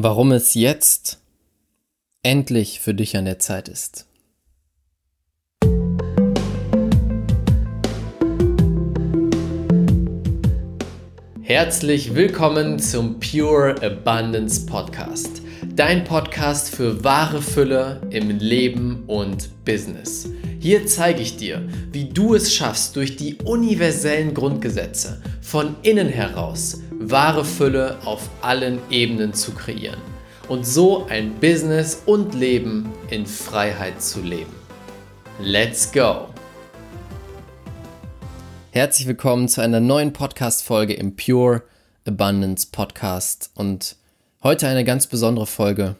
Warum es jetzt endlich für dich an der Zeit ist. Herzlich willkommen zum Pure Abundance Podcast. Dein Podcast für wahre Fülle im Leben und Business. Hier zeige ich dir, wie du es schaffst, durch die universellen Grundgesetze von innen heraus wahre Fülle auf allen Ebenen zu kreieren und so ein Business und Leben in Freiheit zu leben. Let's go! Herzlich willkommen zu einer neuen Podcast-Folge im Pure Abundance Podcast und heute eine ganz besondere Folge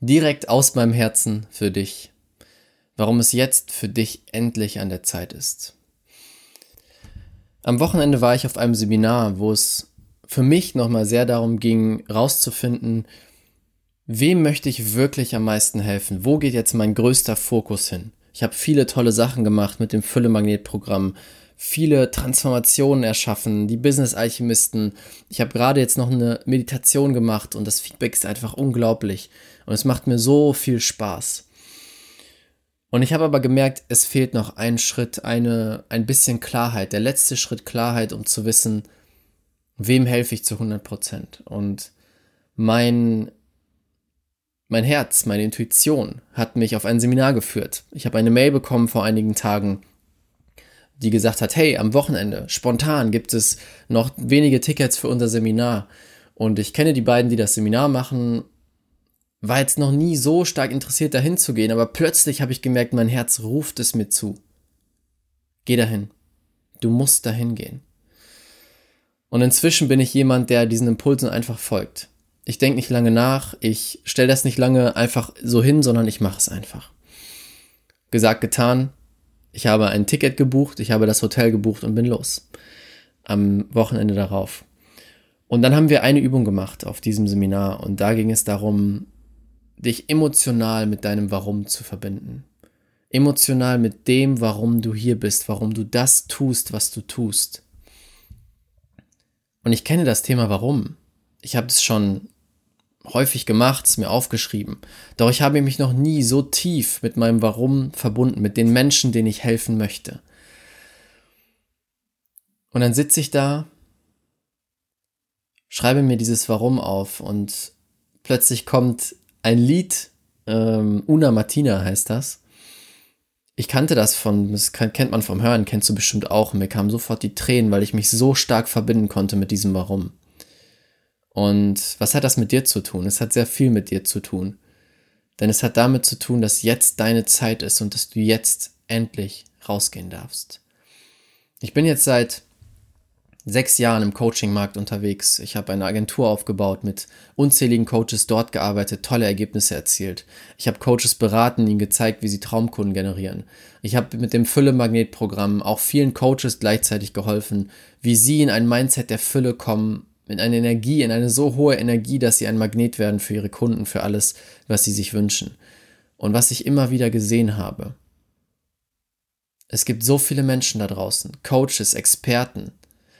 direkt aus meinem Herzen für dich warum es jetzt für dich endlich an der Zeit ist. Am Wochenende war ich auf einem Seminar, wo es für mich nochmal sehr darum ging, rauszufinden, wem möchte ich wirklich am meisten helfen? Wo geht jetzt mein größter Fokus hin? Ich habe viele tolle Sachen gemacht mit dem Fülle-Magnet-Programm, viele Transformationen erschaffen, die Business-Alchemisten. Ich habe gerade jetzt noch eine Meditation gemacht und das Feedback ist einfach unglaublich. Und es macht mir so viel Spaß. Und ich habe aber gemerkt, es fehlt noch ein Schritt, eine, ein bisschen Klarheit. Der letzte Schritt Klarheit, um zu wissen, wem helfe ich zu 100 Prozent. Und mein, mein Herz, meine Intuition hat mich auf ein Seminar geführt. Ich habe eine Mail bekommen vor einigen Tagen, die gesagt hat, hey, am Wochenende, spontan gibt es noch wenige Tickets für unser Seminar. Und ich kenne die beiden, die das Seminar machen war jetzt noch nie so stark interessiert, dahin zu gehen, aber plötzlich habe ich gemerkt, mein Herz ruft es mir zu. Geh dahin. Du musst dahin gehen. Und inzwischen bin ich jemand, der diesen Impulsen einfach folgt. Ich denke nicht lange nach, ich stelle das nicht lange einfach so hin, sondern ich mache es einfach. Gesagt, getan. Ich habe ein Ticket gebucht, ich habe das Hotel gebucht und bin los. Am Wochenende darauf. Und dann haben wir eine Übung gemacht auf diesem Seminar und da ging es darum, dich emotional mit deinem Warum zu verbinden. Emotional mit dem, warum du hier bist, warum du das tust, was du tust. Und ich kenne das Thema Warum. Ich habe es schon häufig gemacht, es mir aufgeschrieben. Doch ich habe mich noch nie so tief mit meinem Warum verbunden, mit den Menschen, denen ich helfen möchte. Und dann sitze ich da, schreibe mir dieses Warum auf und plötzlich kommt ein Lied, ähm, Una Martina heißt das. Ich kannte das von, das kennt man vom Hören, kennst du bestimmt auch. Mir kamen sofort die Tränen, weil ich mich so stark verbinden konnte mit diesem Warum. Und was hat das mit dir zu tun? Es hat sehr viel mit dir zu tun. Denn es hat damit zu tun, dass jetzt deine Zeit ist und dass du jetzt endlich rausgehen darfst. Ich bin jetzt seit sechs Jahren im Coaching-Markt unterwegs. Ich habe eine Agentur aufgebaut, mit unzähligen Coaches dort gearbeitet, tolle Ergebnisse erzielt. Ich habe Coaches beraten, ihnen gezeigt, wie sie Traumkunden generieren. Ich habe mit dem Fülle-Magnet-Programm auch vielen Coaches gleichzeitig geholfen, wie sie in ein Mindset der Fülle kommen, in eine Energie, in eine so hohe Energie, dass sie ein Magnet werden für ihre Kunden, für alles, was sie sich wünschen. Und was ich immer wieder gesehen habe, es gibt so viele Menschen da draußen, Coaches, Experten,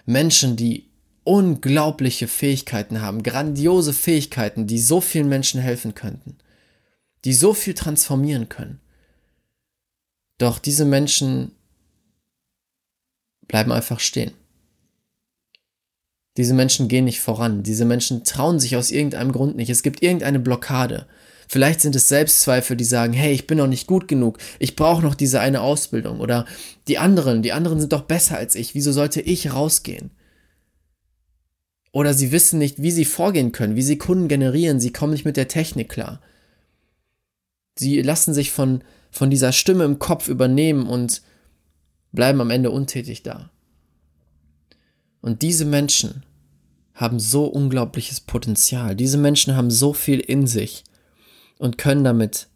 Menschen, die unglaubliche Fähigkeiten haben, grandiose Fähigkeiten, die so vielen Menschen helfen könnten, die so viel transformieren können. Doch diese Menschen bleiben einfach stehen. Diese Menschen gehen nicht voran. Diese Menschen trauen sich aus irgendeinem Grund nicht. Es gibt irgendeine Blockade. Vielleicht sind es Selbstzweifel, die sagen, hey, ich bin noch nicht gut genug, ich brauche noch diese eine Ausbildung. Oder die anderen, die anderen sind doch besser als ich, wieso sollte ich rausgehen? Oder sie wissen nicht, wie sie vorgehen können, wie sie Kunden generieren, sie kommen nicht mit der Technik klar. Sie lassen sich von, von dieser Stimme im Kopf übernehmen und bleiben am Ende untätig da. Und diese Menschen haben so unglaubliches Potenzial. Diese Menschen haben so viel in sich und können damit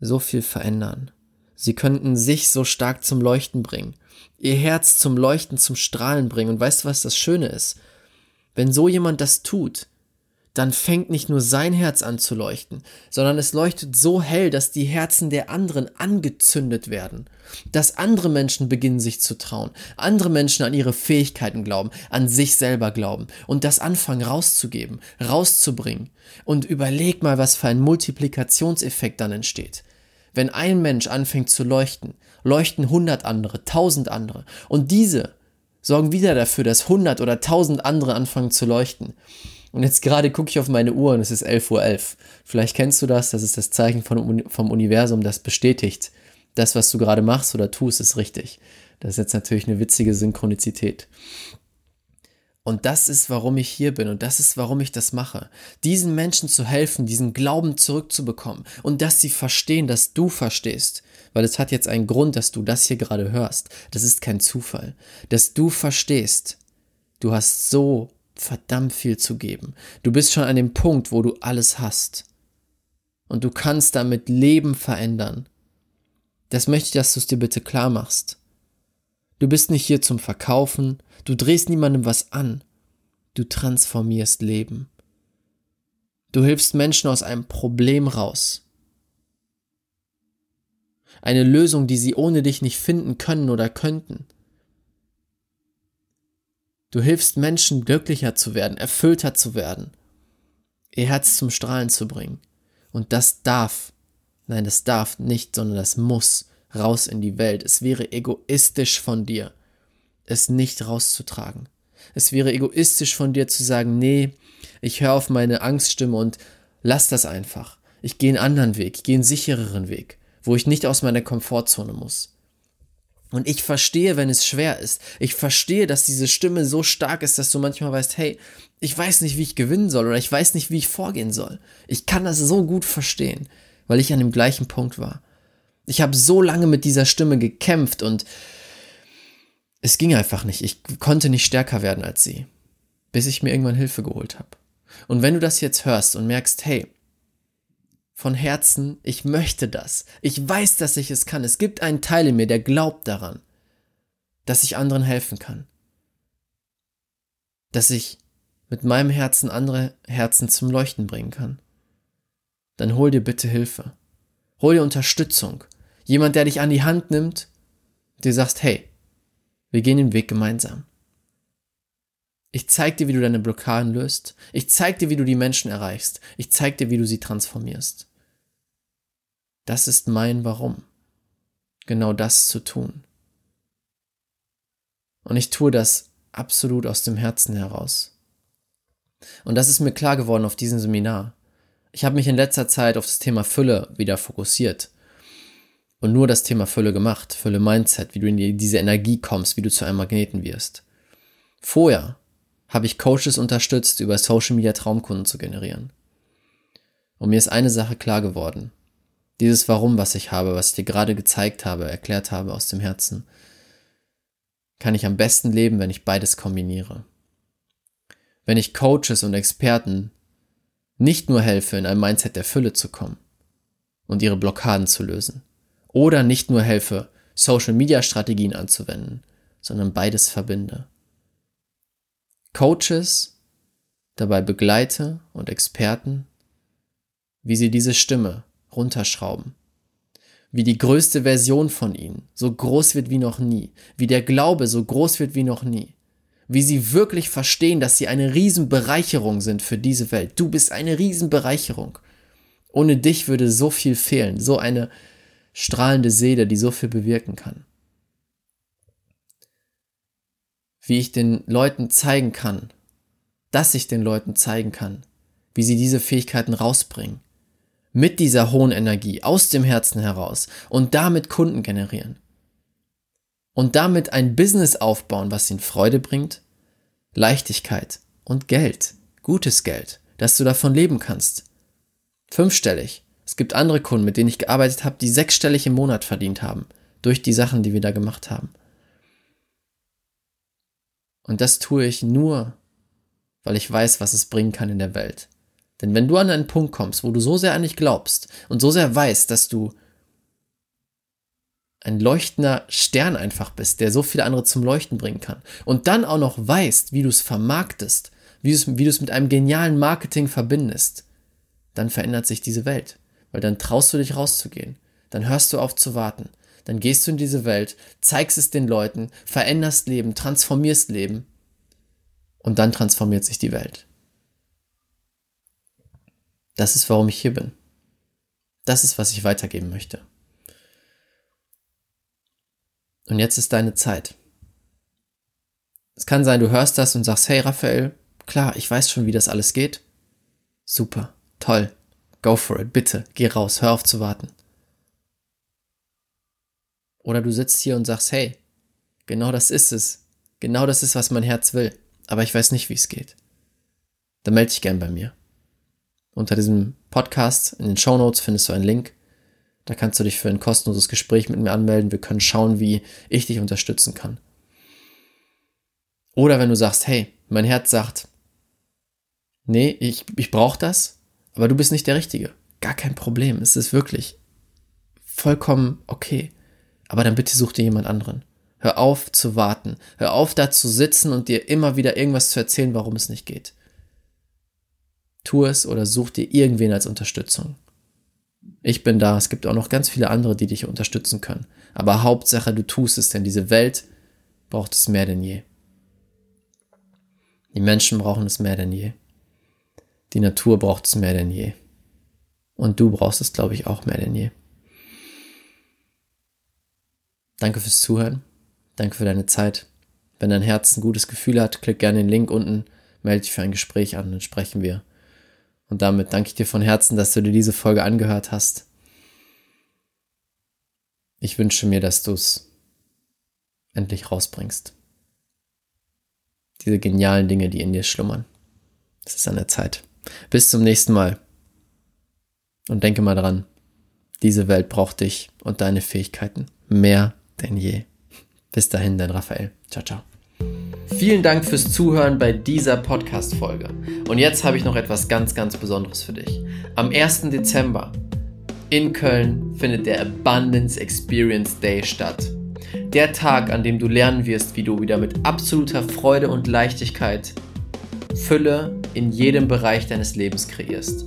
so viel verändern. Sie könnten sich so stark zum Leuchten bringen, ihr Herz zum Leuchten, zum Strahlen bringen. Und weißt du, was das Schöne ist? Wenn so jemand das tut, dann fängt nicht nur sein Herz an zu leuchten, sondern es leuchtet so hell, dass die Herzen der anderen angezündet werden, dass andere Menschen beginnen sich zu trauen, andere Menschen an ihre Fähigkeiten glauben, an sich selber glauben und das anfangen rauszugeben, rauszubringen. Und überleg mal, was für ein Multiplikationseffekt dann entsteht. Wenn ein Mensch anfängt zu leuchten, leuchten hundert andere, tausend andere und diese sorgen wieder dafür, dass hundert oder tausend andere anfangen zu leuchten. Und jetzt gerade gucke ich auf meine Uhr und es ist 11.11 Uhr. .11. Vielleicht kennst du das, das ist das Zeichen von, vom Universum, das bestätigt, das, was du gerade machst oder tust, ist richtig. Das ist jetzt natürlich eine witzige Synchronizität. Und das ist, warum ich hier bin und das ist, warum ich das mache. Diesen Menschen zu helfen, diesen Glauben zurückzubekommen und dass sie verstehen, dass du verstehst. Weil es hat jetzt einen Grund, dass du das hier gerade hörst. Das ist kein Zufall. Dass du verstehst, du hast so verdammt viel zu geben. Du bist schon an dem Punkt, wo du alles hast. Und du kannst damit Leben verändern. Das möchte ich, dass du es dir bitte klar machst. Du bist nicht hier zum Verkaufen, du drehst niemandem was an. Du transformierst Leben. Du hilfst Menschen aus einem Problem raus. Eine Lösung, die sie ohne dich nicht finden können oder könnten. Du hilfst Menschen glücklicher zu werden, erfüllter zu werden, ihr Herz zum Strahlen zu bringen. Und das darf, nein, das darf nicht, sondern das muss raus in die Welt. Es wäre egoistisch von dir, es nicht rauszutragen. Es wäre egoistisch von dir zu sagen, nee, ich höre auf meine Angststimme und lass das einfach. Ich gehe einen anderen Weg, ich gehe einen sichereren Weg, wo ich nicht aus meiner Komfortzone muss. Und ich verstehe, wenn es schwer ist. Ich verstehe, dass diese Stimme so stark ist, dass du manchmal weißt, hey, ich weiß nicht, wie ich gewinnen soll oder ich weiß nicht, wie ich vorgehen soll. Ich kann das so gut verstehen, weil ich an dem gleichen Punkt war. Ich habe so lange mit dieser Stimme gekämpft und es ging einfach nicht. Ich konnte nicht stärker werden als sie, bis ich mir irgendwann Hilfe geholt habe. Und wenn du das jetzt hörst und merkst, hey, von Herzen, ich möchte das. Ich weiß, dass ich es kann. Es gibt einen Teil in mir, der glaubt daran, dass ich anderen helfen kann. Dass ich mit meinem Herzen andere Herzen zum Leuchten bringen kann. Dann hol dir bitte Hilfe. Hol dir Unterstützung. Jemand, der dich an die Hand nimmt, dir sagst, hey, wir gehen den Weg gemeinsam. Ich zeig dir, wie du deine Blockaden löst. Ich zeig dir, wie du die Menschen erreichst. Ich zeig dir, wie du sie transformierst. Das ist mein Warum. Genau das zu tun. Und ich tue das absolut aus dem Herzen heraus. Und das ist mir klar geworden auf diesem Seminar. Ich habe mich in letzter Zeit auf das Thema Fülle wieder fokussiert und nur das Thema Fülle gemacht, Fülle Mindset, wie du in diese Energie kommst, wie du zu einem Magneten wirst. Vorher habe ich Coaches unterstützt, über Social Media Traumkunden zu generieren. Und mir ist eine Sache klar geworden. Dieses Warum, was ich habe, was ich dir gerade gezeigt habe, erklärt habe aus dem Herzen, kann ich am besten leben, wenn ich beides kombiniere. Wenn ich Coaches und Experten nicht nur helfe, in ein Mindset der Fülle zu kommen und ihre Blockaden zu lösen, oder nicht nur helfe, Social-Media-Strategien anzuwenden, sondern beides verbinde. Coaches dabei begleite und Experten, wie sie diese Stimme runterschrauben. Wie die größte Version von ihnen so groß wird wie noch nie. Wie der Glaube so groß wird wie noch nie. Wie sie wirklich verstehen, dass sie eine Riesenbereicherung sind für diese Welt. Du bist eine Riesenbereicherung. Ohne dich würde so viel fehlen. So eine strahlende Seele, die so viel bewirken kann. Wie ich den Leuten zeigen kann, dass ich den Leuten zeigen kann, wie sie diese Fähigkeiten rausbringen. Mit dieser hohen Energie aus dem Herzen heraus und damit Kunden generieren. Und damit ein Business aufbauen, was ihnen Freude bringt, Leichtigkeit und Geld, gutes Geld, dass du davon leben kannst. Fünfstellig. Es gibt andere Kunden, mit denen ich gearbeitet habe, die sechsstellig im Monat verdient haben, durch die Sachen, die wir da gemacht haben. Und das tue ich nur, weil ich weiß, was es bringen kann in der Welt. Denn wenn du an einen Punkt kommst, wo du so sehr an dich glaubst und so sehr weißt, dass du ein leuchtender Stern einfach bist, der so viele andere zum Leuchten bringen kann, und dann auch noch weißt, wie du es vermarktest, wie du es mit einem genialen Marketing verbindest, dann verändert sich diese Welt. Weil dann traust du dich rauszugehen. Dann hörst du auf zu warten. Dann gehst du in diese Welt, zeigst es den Leuten, veränderst Leben, transformierst Leben. Und dann transformiert sich die Welt. Das ist, warum ich hier bin. Das ist, was ich weitergeben möchte. Und jetzt ist deine Zeit. Es kann sein, du hörst das und sagst, hey Raphael, klar, ich weiß schon, wie das alles geht. Super, toll, go for it, bitte, geh raus, hör auf zu warten. Oder du sitzt hier und sagst, hey, genau das ist es, genau das ist, was mein Herz will, aber ich weiß nicht, wie es geht. Dann melde dich gern bei mir. Unter diesem Podcast in den Show Notes findest du einen Link. Da kannst du dich für ein kostenloses Gespräch mit mir anmelden. Wir können schauen, wie ich dich unterstützen kann. Oder wenn du sagst, hey, mein Herz sagt, nee, ich, ich brauche das, aber du bist nicht der Richtige. Gar kein Problem. Es ist wirklich vollkommen okay. Aber dann bitte such dir jemand anderen. Hör auf zu warten. Hör auf da zu sitzen und dir immer wieder irgendwas zu erzählen, warum es nicht geht. Tu es oder such dir irgendwen als Unterstützung. Ich bin da, es gibt auch noch ganz viele andere, die dich unterstützen können. Aber Hauptsache, du tust es, denn diese Welt braucht es mehr denn je. Die Menschen brauchen es mehr denn je. Die Natur braucht es mehr denn je. Und du brauchst es, glaube ich, auch mehr denn je. Danke fürs Zuhören. Danke für deine Zeit. Wenn dein Herz ein gutes Gefühl hat, klick gerne den Link unten, melde dich für ein Gespräch an, dann sprechen wir. Und damit danke ich dir von Herzen, dass du dir diese Folge angehört hast. Ich wünsche mir, dass du es endlich rausbringst. Diese genialen Dinge, die in dir schlummern. Es ist an der Zeit. Bis zum nächsten Mal. Und denke mal dran, diese Welt braucht dich und deine Fähigkeiten mehr denn je. Bis dahin, dein Raphael. Ciao, ciao. Vielen Dank fürs Zuhören bei dieser Podcast-Folge. Und jetzt habe ich noch etwas ganz, ganz Besonderes für dich. Am 1. Dezember in Köln findet der Abundance Experience Day statt. Der Tag, an dem du lernen wirst, wie du wieder mit absoluter Freude und Leichtigkeit Fülle in jedem Bereich deines Lebens kreierst.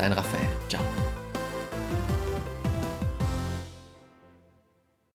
Dein Raphael.